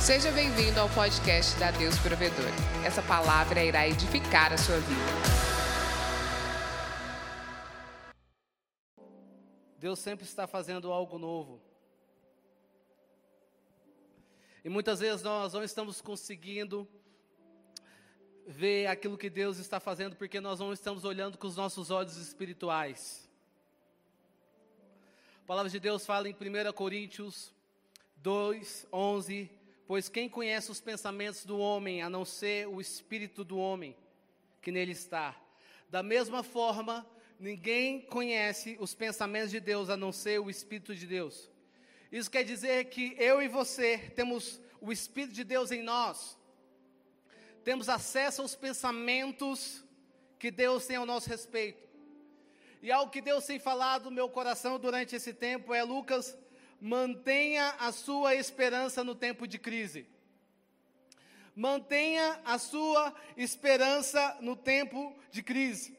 Seja bem-vindo ao podcast da Deus Provedor. Essa palavra irá edificar a sua vida. Deus sempre está fazendo algo novo. E muitas vezes nós não estamos conseguindo ver aquilo que Deus está fazendo porque nós não estamos olhando com os nossos olhos espirituais. A palavra de Deus fala em 1 Coríntios 2, 11, pois quem conhece os pensamentos do homem, a não ser o espírito do homem que nele está? Da mesma forma, ninguém conhece os pensamentos de Deus, a não ser o espírito de Deus. Isso quer dizer que eu e você temos o espírito de Deus em nós. Temos acesso aos pensamentos que Deus tem ao nosso respeito. E algo que Deus tem falado no meu coração durante esse tempo é Lucas mantenha a sua esperança no tempo de crise. Mantenha a sua esperança no tempo de crise.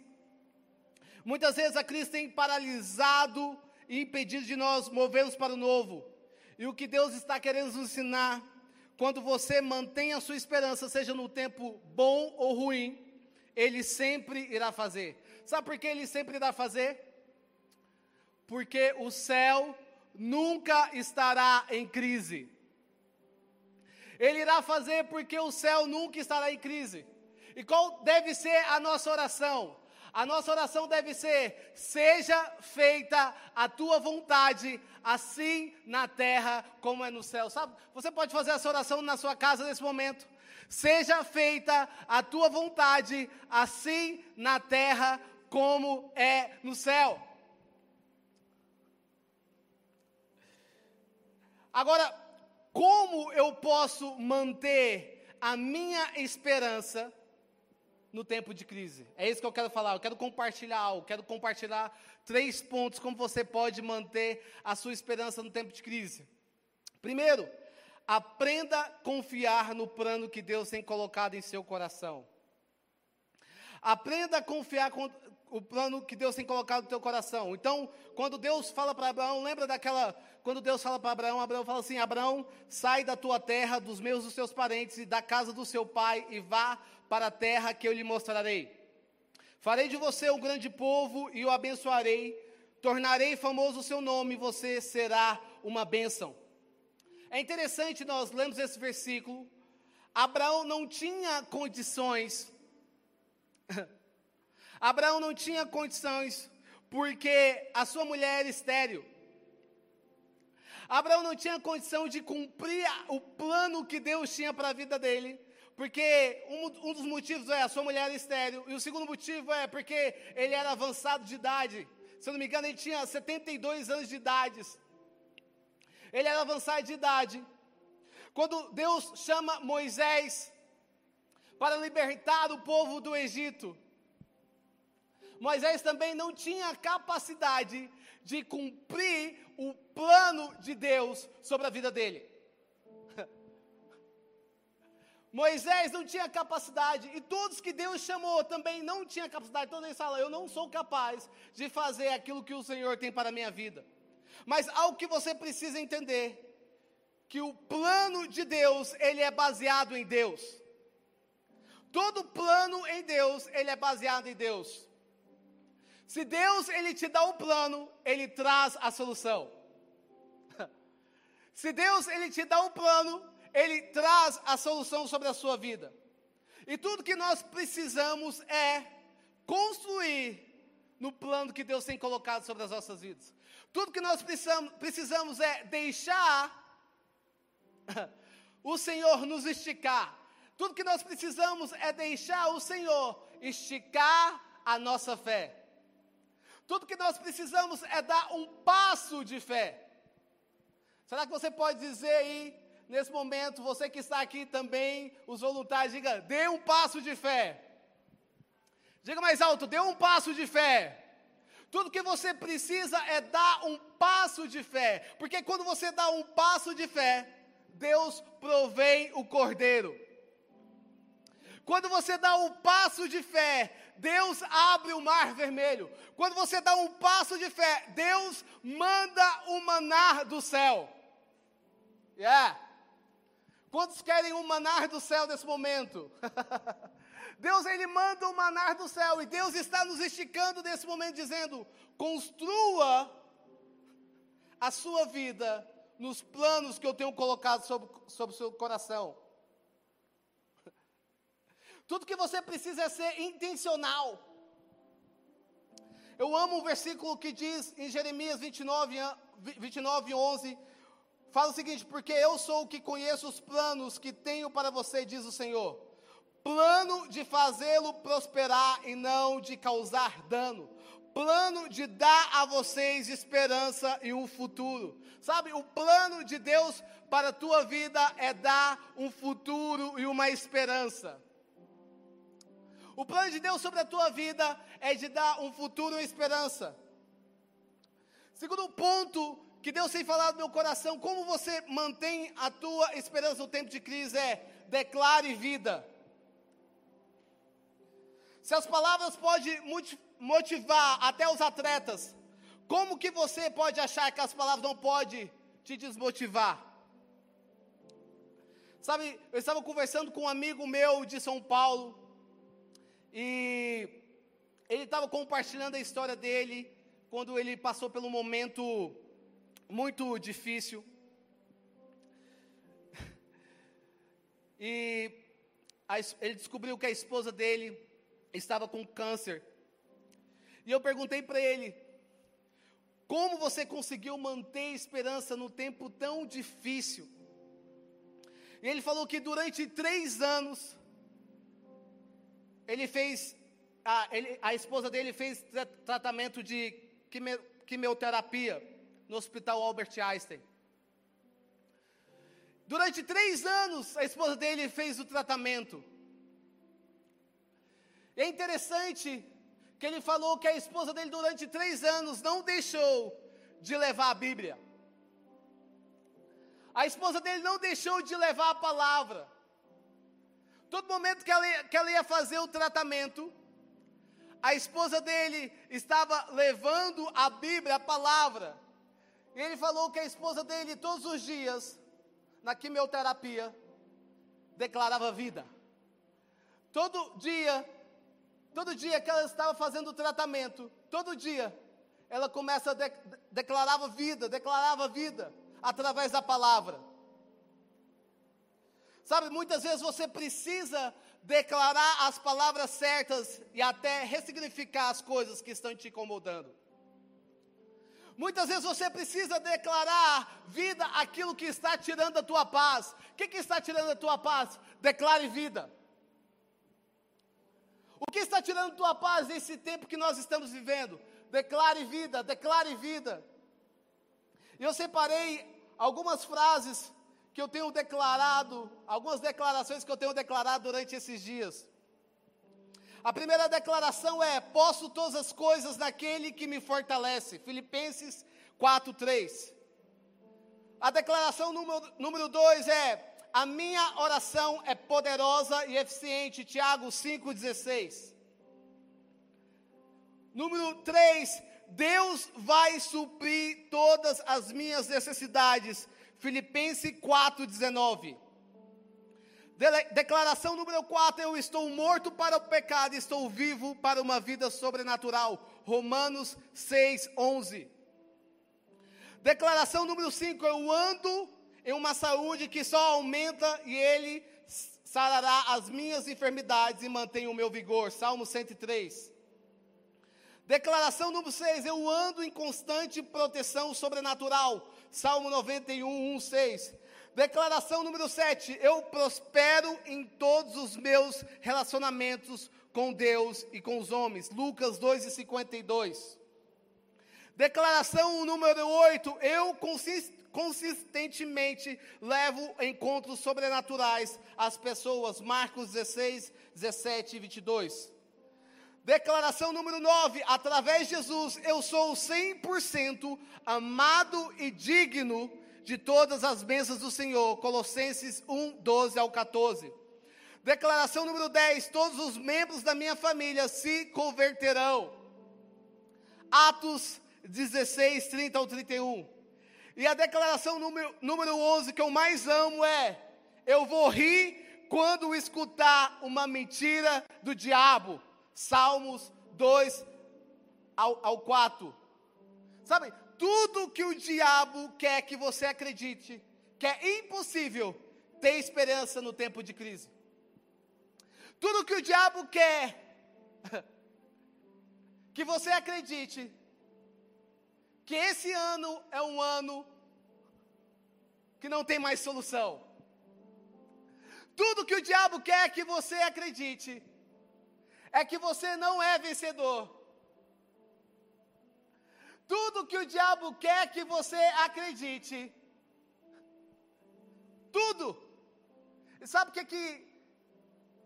Muitas vezes a crise tem paralisado e impedido de nós movermos para o novo. E o que Deus está querendo nos ensinar, quando você mantém a sua esperança, seja no tempo bom ou ruim, Ele sempre irá fazer. Sabe por que Ele sempre irá fazer? Porque o céu nunca estará em crise. Ele irá fazer porque o céu nunca estará em crise. E qual deve ser a nossa oração? A nossa oração deve ser: seja feita a tua vontade, assim na terra como é no céu. Sabe? Você pode fazer essa oração na sua casa nesse momento. Seja feita a tua vontade, assim na terra como é no céu. Agora, como eu posso manter a minha esperança no tempo de crise? É isso que eu quero falar. Eu quero compartilhar algo, quero compartilhar três pontos como você pode manter a sua esperança no tempo de crise. Primeiro, aprenda a confiar no plano que Deus tem colocado em seu coração. Aprenda a confiar com o plano que Deus tem colocado no teu coração. Então, quando Deus fala para Abraão, lembra daquela quando Deus fala para Abraão, Abraão fala assim: Abraão, sai da tua terra, dos meus, dos seus parentes e da casa do seu pai e vá para a terra que eu lhe mostrarei. Farei de você um grande povo e o abençoarei. Tornarei famoso o seu nome e você será uma bênção. É interessante nós lemos esse versículo. Abraão não tinha condições. Abraão não tinha condições porque a sua mulher era estéril. Abraão não tinha condição de cumprir o plano que Deus tinha para a vida dele, porque um, um, dos motivos é a sua mulher era estéreo, e o segundo motivo é porque ele era avançado de idade. Se eu não me engano, ele tinha 72 anos de idade. Ele era avançado de idade. Quando Deus chama Moisés para libertar o povo do Egito, Moisés também não tinha capacidade de cumprir o plano de Deus sobre a vida dele. Moisés não tinha capacidade, e todos que Deus chamou também não tinham capacidade. Todos eles falam: Eu não sou capaz de fazer aquilo que o Senhor tem para a minha vida. Mas algo que você precisa entender: que o plano de Deus, ele é baseado em Deus. Todo plano em Deus, ele é baseado em Deus. Se Deus ele te dá um plano, ele traz a solução. Se Deus ele te dá um plano, ele traz a solução sobre a sua vida. E tudo que nós precisamos é construir no plano que Deus tem colocado sobre as nossas vidas. Tudo que nós precisamos, precisamos é deixar o Senhor nos esticar. Tudo que nós precisamos é deixar o Senhor esticar a nossa fé. Tudo que nós precisamos é dar um passo de fé. Será que você pode dizer aí, nesse momento, você que está aqui também, os voluntários, diga, dê um passo de fé. Diga mais alto, dê um passo de fé. Tudo que você precisa é dar um passo de fé. Porque quando você dá um passo de fé, Deus provém o cordeiro. Quando você dá um passo de fé, Deus abre o mar vermelho. Quando você dá um passo de fé, Deus manda o manar do céu. Yeah. Quantos querem o manar do céu nesse momento? Deus ele manda o manar do céu e Deus está nos esticando nesse momento dizendo: construa a sua vida nos planos que eu tenho colocado sobre, sobre o seu coração. Tudo que você precisa é ser intencional. Eu amo o versículo que diz em Jeremias 29, 29 11, fala o seguinte: Porque eu sou o que conheço os planos que tenho para você, diz o Senhor. Plano de fazê-lo prosperar e não de causar dano. Plano de dar a vocês esperança e um futuro. Sabe, o plano de Deus para a tua vida é dar um futuro e uma esperança. O plano de Deus sobre a tua vida é de dar um futuro e esperança. Segundo ponto que Deus tem falado no meu coração, como você mantém a tua esperança no tempo de crise é declare vida. Se as palavras podem motivar até os atletas, como que você pode achar que as palavras não podem te desmotivar? Sabe, eu estava conversando com um amigo meu de São Paulo, e ele estava compartilhando a história dele quando ele passou um momento muito difícil. E a, ele descobriu que a esposa dele estava com câncer. E eu perguntei para ele: como você conseguiu manter esperança no tempo tão difícil? E ele falou que durante três anos ele fez, a, ele, a esposa dele fez tra tratamento de quimio, quimioterapia no Hospital Albert Einstein. Durante três anos, a esposa dele fez o tratamento. É interessante que ele falou que a esposa dele, durante três anos, não deixou de levar a Bíblia. A esposa dele não deixou de levar a palavra. Todo momento que ela, ia, que ela ia fazer o tratamento, a esposa dele estava levando a Bíblia, a palavra. E ele falou que a esposa dele, todos os dias, na quimioterapia, declarava vida. Todo dia, todo dia que ela estava fazendo o tratamento, todo dia, ela começa a de, declarava vida, declarava vida através da palavra. Sabe, muitas vezes você precisa declarar as palavras certas e até ressignificar as coisas que estão te incomodando. Muitas vezes você precisa declarar vida aquilo que está tirando a tua paz. O que, que está tirando a tua paz? Declare vida. O que está tirando a tua paz nesse tempo que nós estamos vivendo? Declare vida, declare vida. Eu separei algumas frases que eu tenho declarado, algumas declarações que eu tenho declarado durante esses dias. A primeira declaração é: posso todas as coisas naquele que me fortalece. Filipenses 4:3. A declaração número, número dois é: a minha oração é poderosa e eficiente. Tiago 5,16. Número 3, Deus vai suprir todas as minhas necessidades Filipenses 4,19. Declaração número 4: Eu estou morto para o pecado, estou vivo para uma vida sobrenatural. Romanos 6,11. Declaração número 5: Eu ando em uma saúde que só aumenta e Ele sarará as minhas enfermidades e mantém o meu vigor. Salmo 103. Declaração número 6: Eu ando em constante proteção sobrenatural. Salmo 91, 1, 6. Declaração número 7: Eu prospero em todos os meus relacionamentos com Deus e com os homens. Lucas 2 e 52. Declaração número 8: Eu consistentemente levo encontros sobrenaturais às pessoas. Marcos 16, 17 e 22. Declaração número 9: através de Jesus eu sou 100% amado e digno de todas as bênçãos do Senhor. Colossenses 1, 12 ao 14. Declaração número 10: todos os membros da minha família se converterão. Atos 16, 30 ao 31. E a declaração número, número 11 que eu mais amo é: eu vou rir quando escutar uma mentira do diabo. Salmos 2 ao, ao 4. Sabe, tudo que o diabo quer que você acredite, que é impossível ter esperança no tempo de crise. Tudo que o diabo quer que você acredite que esse ano é um ano que não tem mais solução. Tudo que o diabo quer que você acredite é que você não é vencedor. Tudo que o diabo quer que você acredite, tudo. E sabe o que que,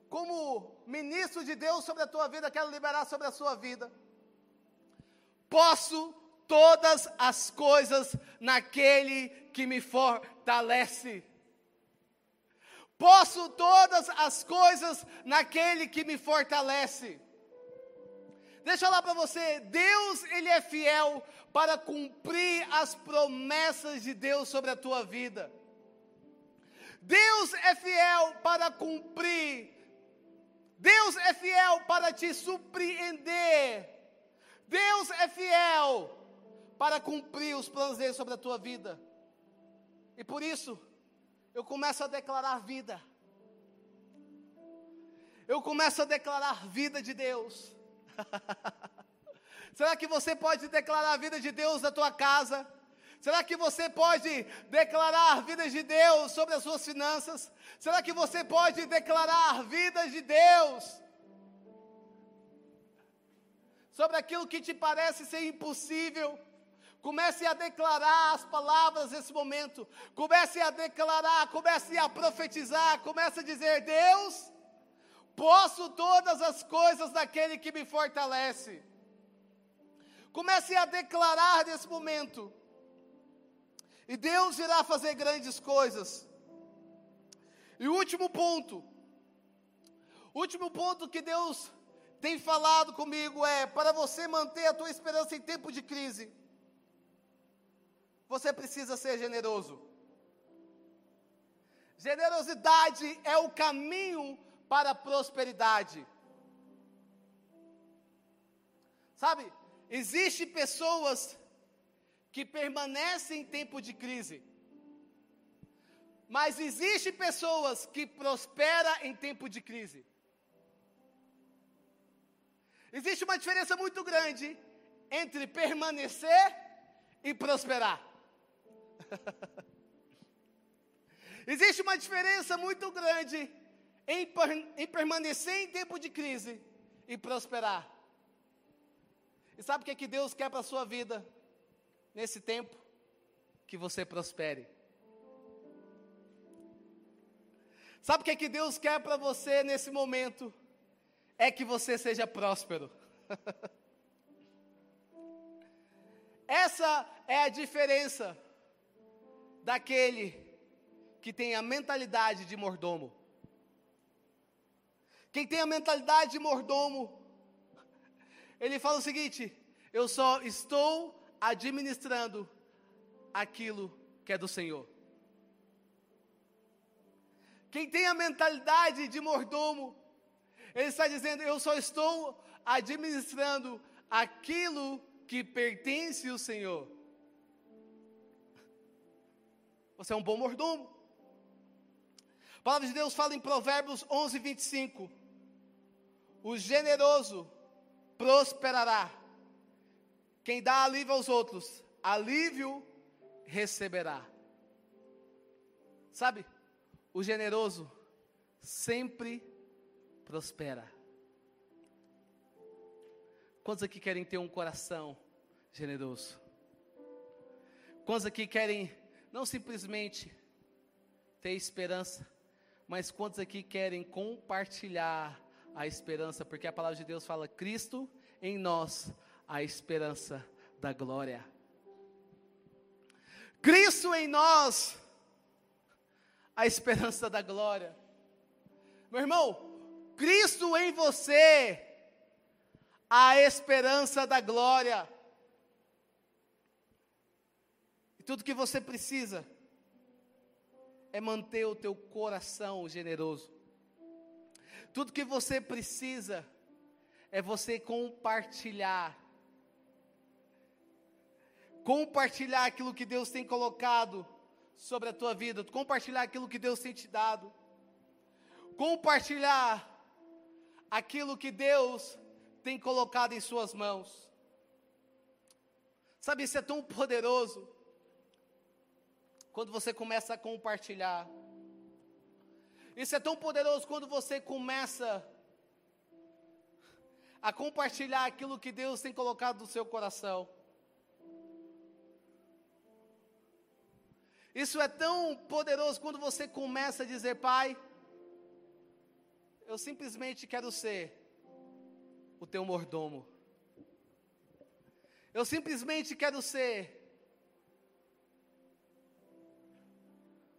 como ministro de Deus sobre a tua vida, quero liberar sobre a sua vida? Posso todas as coisas naquele que me fortalece. Posso todas as coisas naquele que me fortalece. Deixa eu falar para você, Deus ele é fiel para cumprir as promessas de Deus sobre a tua vida. Deus é fiel para cumprir. Deus é fiel para te surpreender. Deus é fiel para cumprir os planos dele sobre a tua vida. E por isso, eu começo a declarar vida. Eu começo a declarar vida de Deus. Será que você pode declarar a vida de Deus na tua casa? Será que você pode declarar vida de Deus sobre as suas finanças? Será que você pode declarar vida de Deus sobre aquilo que te parece ser impossível? Comece a declarar as palavras nesse momento. Comece a declarar, comece a profetizar, comece a dizer: Deus, posso todas as coisas daquele que me fortalece. Comece a declarar nesse momento. E Deus irá fazer grandes coisas. E o último ponto, o último ponto que Deus tem falado comigo é: para você manter a tua esperança em tempo de crise você precisa ser generoso. Generosidade é o caminho para a prosperidade. Sabe, existem pessoas que permanecem em tempo de crise. Mas existem pessoas que prosperam em tempo de crise. Existe uma diferença muito grande entre permanecer e prosperar. Existe uma diferença muito grande em, em permanecer em tempo de crise e prosperar. E sabe o que, é que Deus quer para a sua vida nesse tempo? Que você prospere. Sabe o que, é que Deus quer para você nesse momento? É que você seja próspero. Essa é a diferença daquele que tem a mentalidade de mordomo. Quem tem a mentalidade de mordomo, ele fala o seguinte: eu só estou administrando aquilo que é do Senhor. Quem tem a mentalidade de mordomo, ele está dizendo: eu só estou administrando aquilo que pertence ao Senhor. Você é um bom mordomo. A palavra de Deus fala em Provérbios 11, 25. O generoso prosperará. Quem dá alívio aos outros, alívio receberá. Sabe, o generoso sempre prospera. Quantos aqui querem ter um coração generoso? Quantos aqui querem não simplesmente ter esperança, mas quantos aqui querem compartilhar a esperança? Porque a palavra de Deus fala: Cristo em nós, a esperança da glória. Cristo em nós, a esperança da glória. Meu irmão, Cristo em você, a esperança da glória. Tudo que você precisa é manter o teu coração generoso. Tudo que você precisa é você compartilhar. Compartilhar aquilo que Deus tem colocado sobre a tua vida, compartilhar aquilo que Deus tem te dado. Compartilhar aquilo que Deus tem colocado em suas mãos. Sabe, isso é tão poderoso quando você começa a compartilhar. Isso é tão poderoso quando você começa a compartilhar aquilo que Deus tem colocado no seu coração. Isso é tão poderoso quando você começa a dizer, Pai, eu simplesmente quero ser o teu mordomo. Eu simplesmente quero ser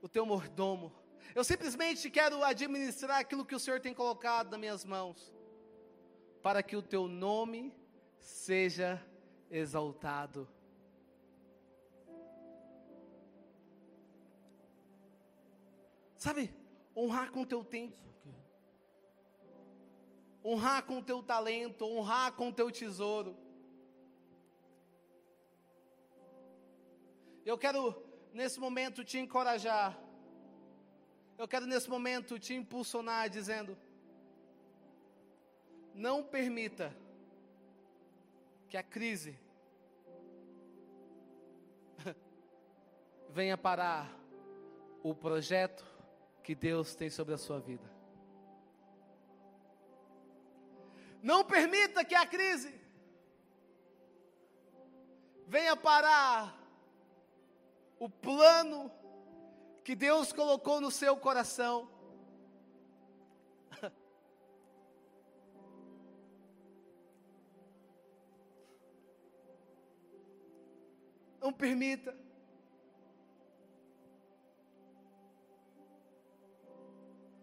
o teu mordomo. Eu simplesmente quero administrar aquilo que o Senhor tem colocado nas minhas mãos, para que o teu nome seja exaltado. Sabe, honrar com o teu tempo honrar com o teu talento, honrar com o teu tesouro. Eu quero nesse momento te encorajar. Eu quero nesse momento te impulsionar dizendo: não permita que a crise venha parar o projeto que Deus tem sobre a sua vida. Não permita que a crise venha parar o plano que Deus colocou no seu coração. Não permita.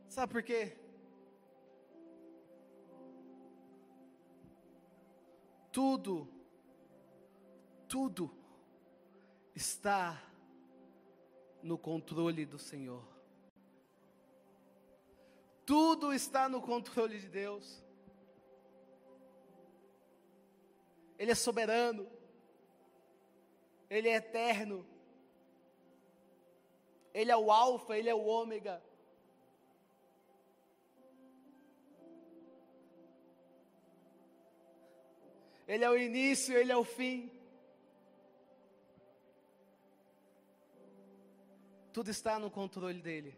Sabe por quê? tudo, tudo está no controle do Senhor. Tudo está no controle de Deus. Ele é soberano. Ele é eterno. Ele é o Alfa, ele é o Ômega. Ele é o início, Ele é o fim. Tudo está no controle dele.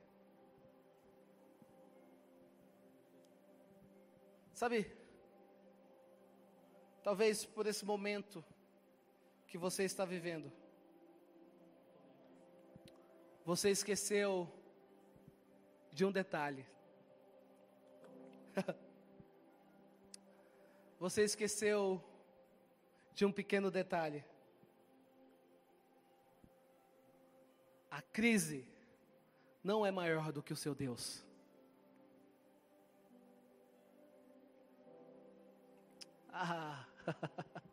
Sabe, talvez por esse momento que você está vivendo, você esqueceu de um detalhe. você esqueceu de um pequeno detalhe. A crise não é maior do que o seu Deus. Ah.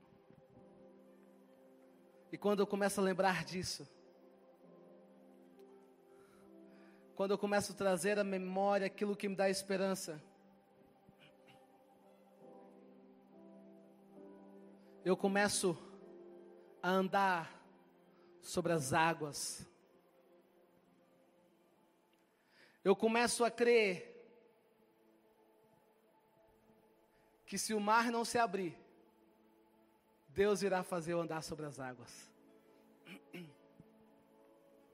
e quando eu começo a lembrar disso, quando eu começo a trazer à memória aquilo que me dá esperança, eu começo a andar sobre as águas. eu começo a crer que se o mar não se abrir, Deus irá fazer eu andar sobre as águas.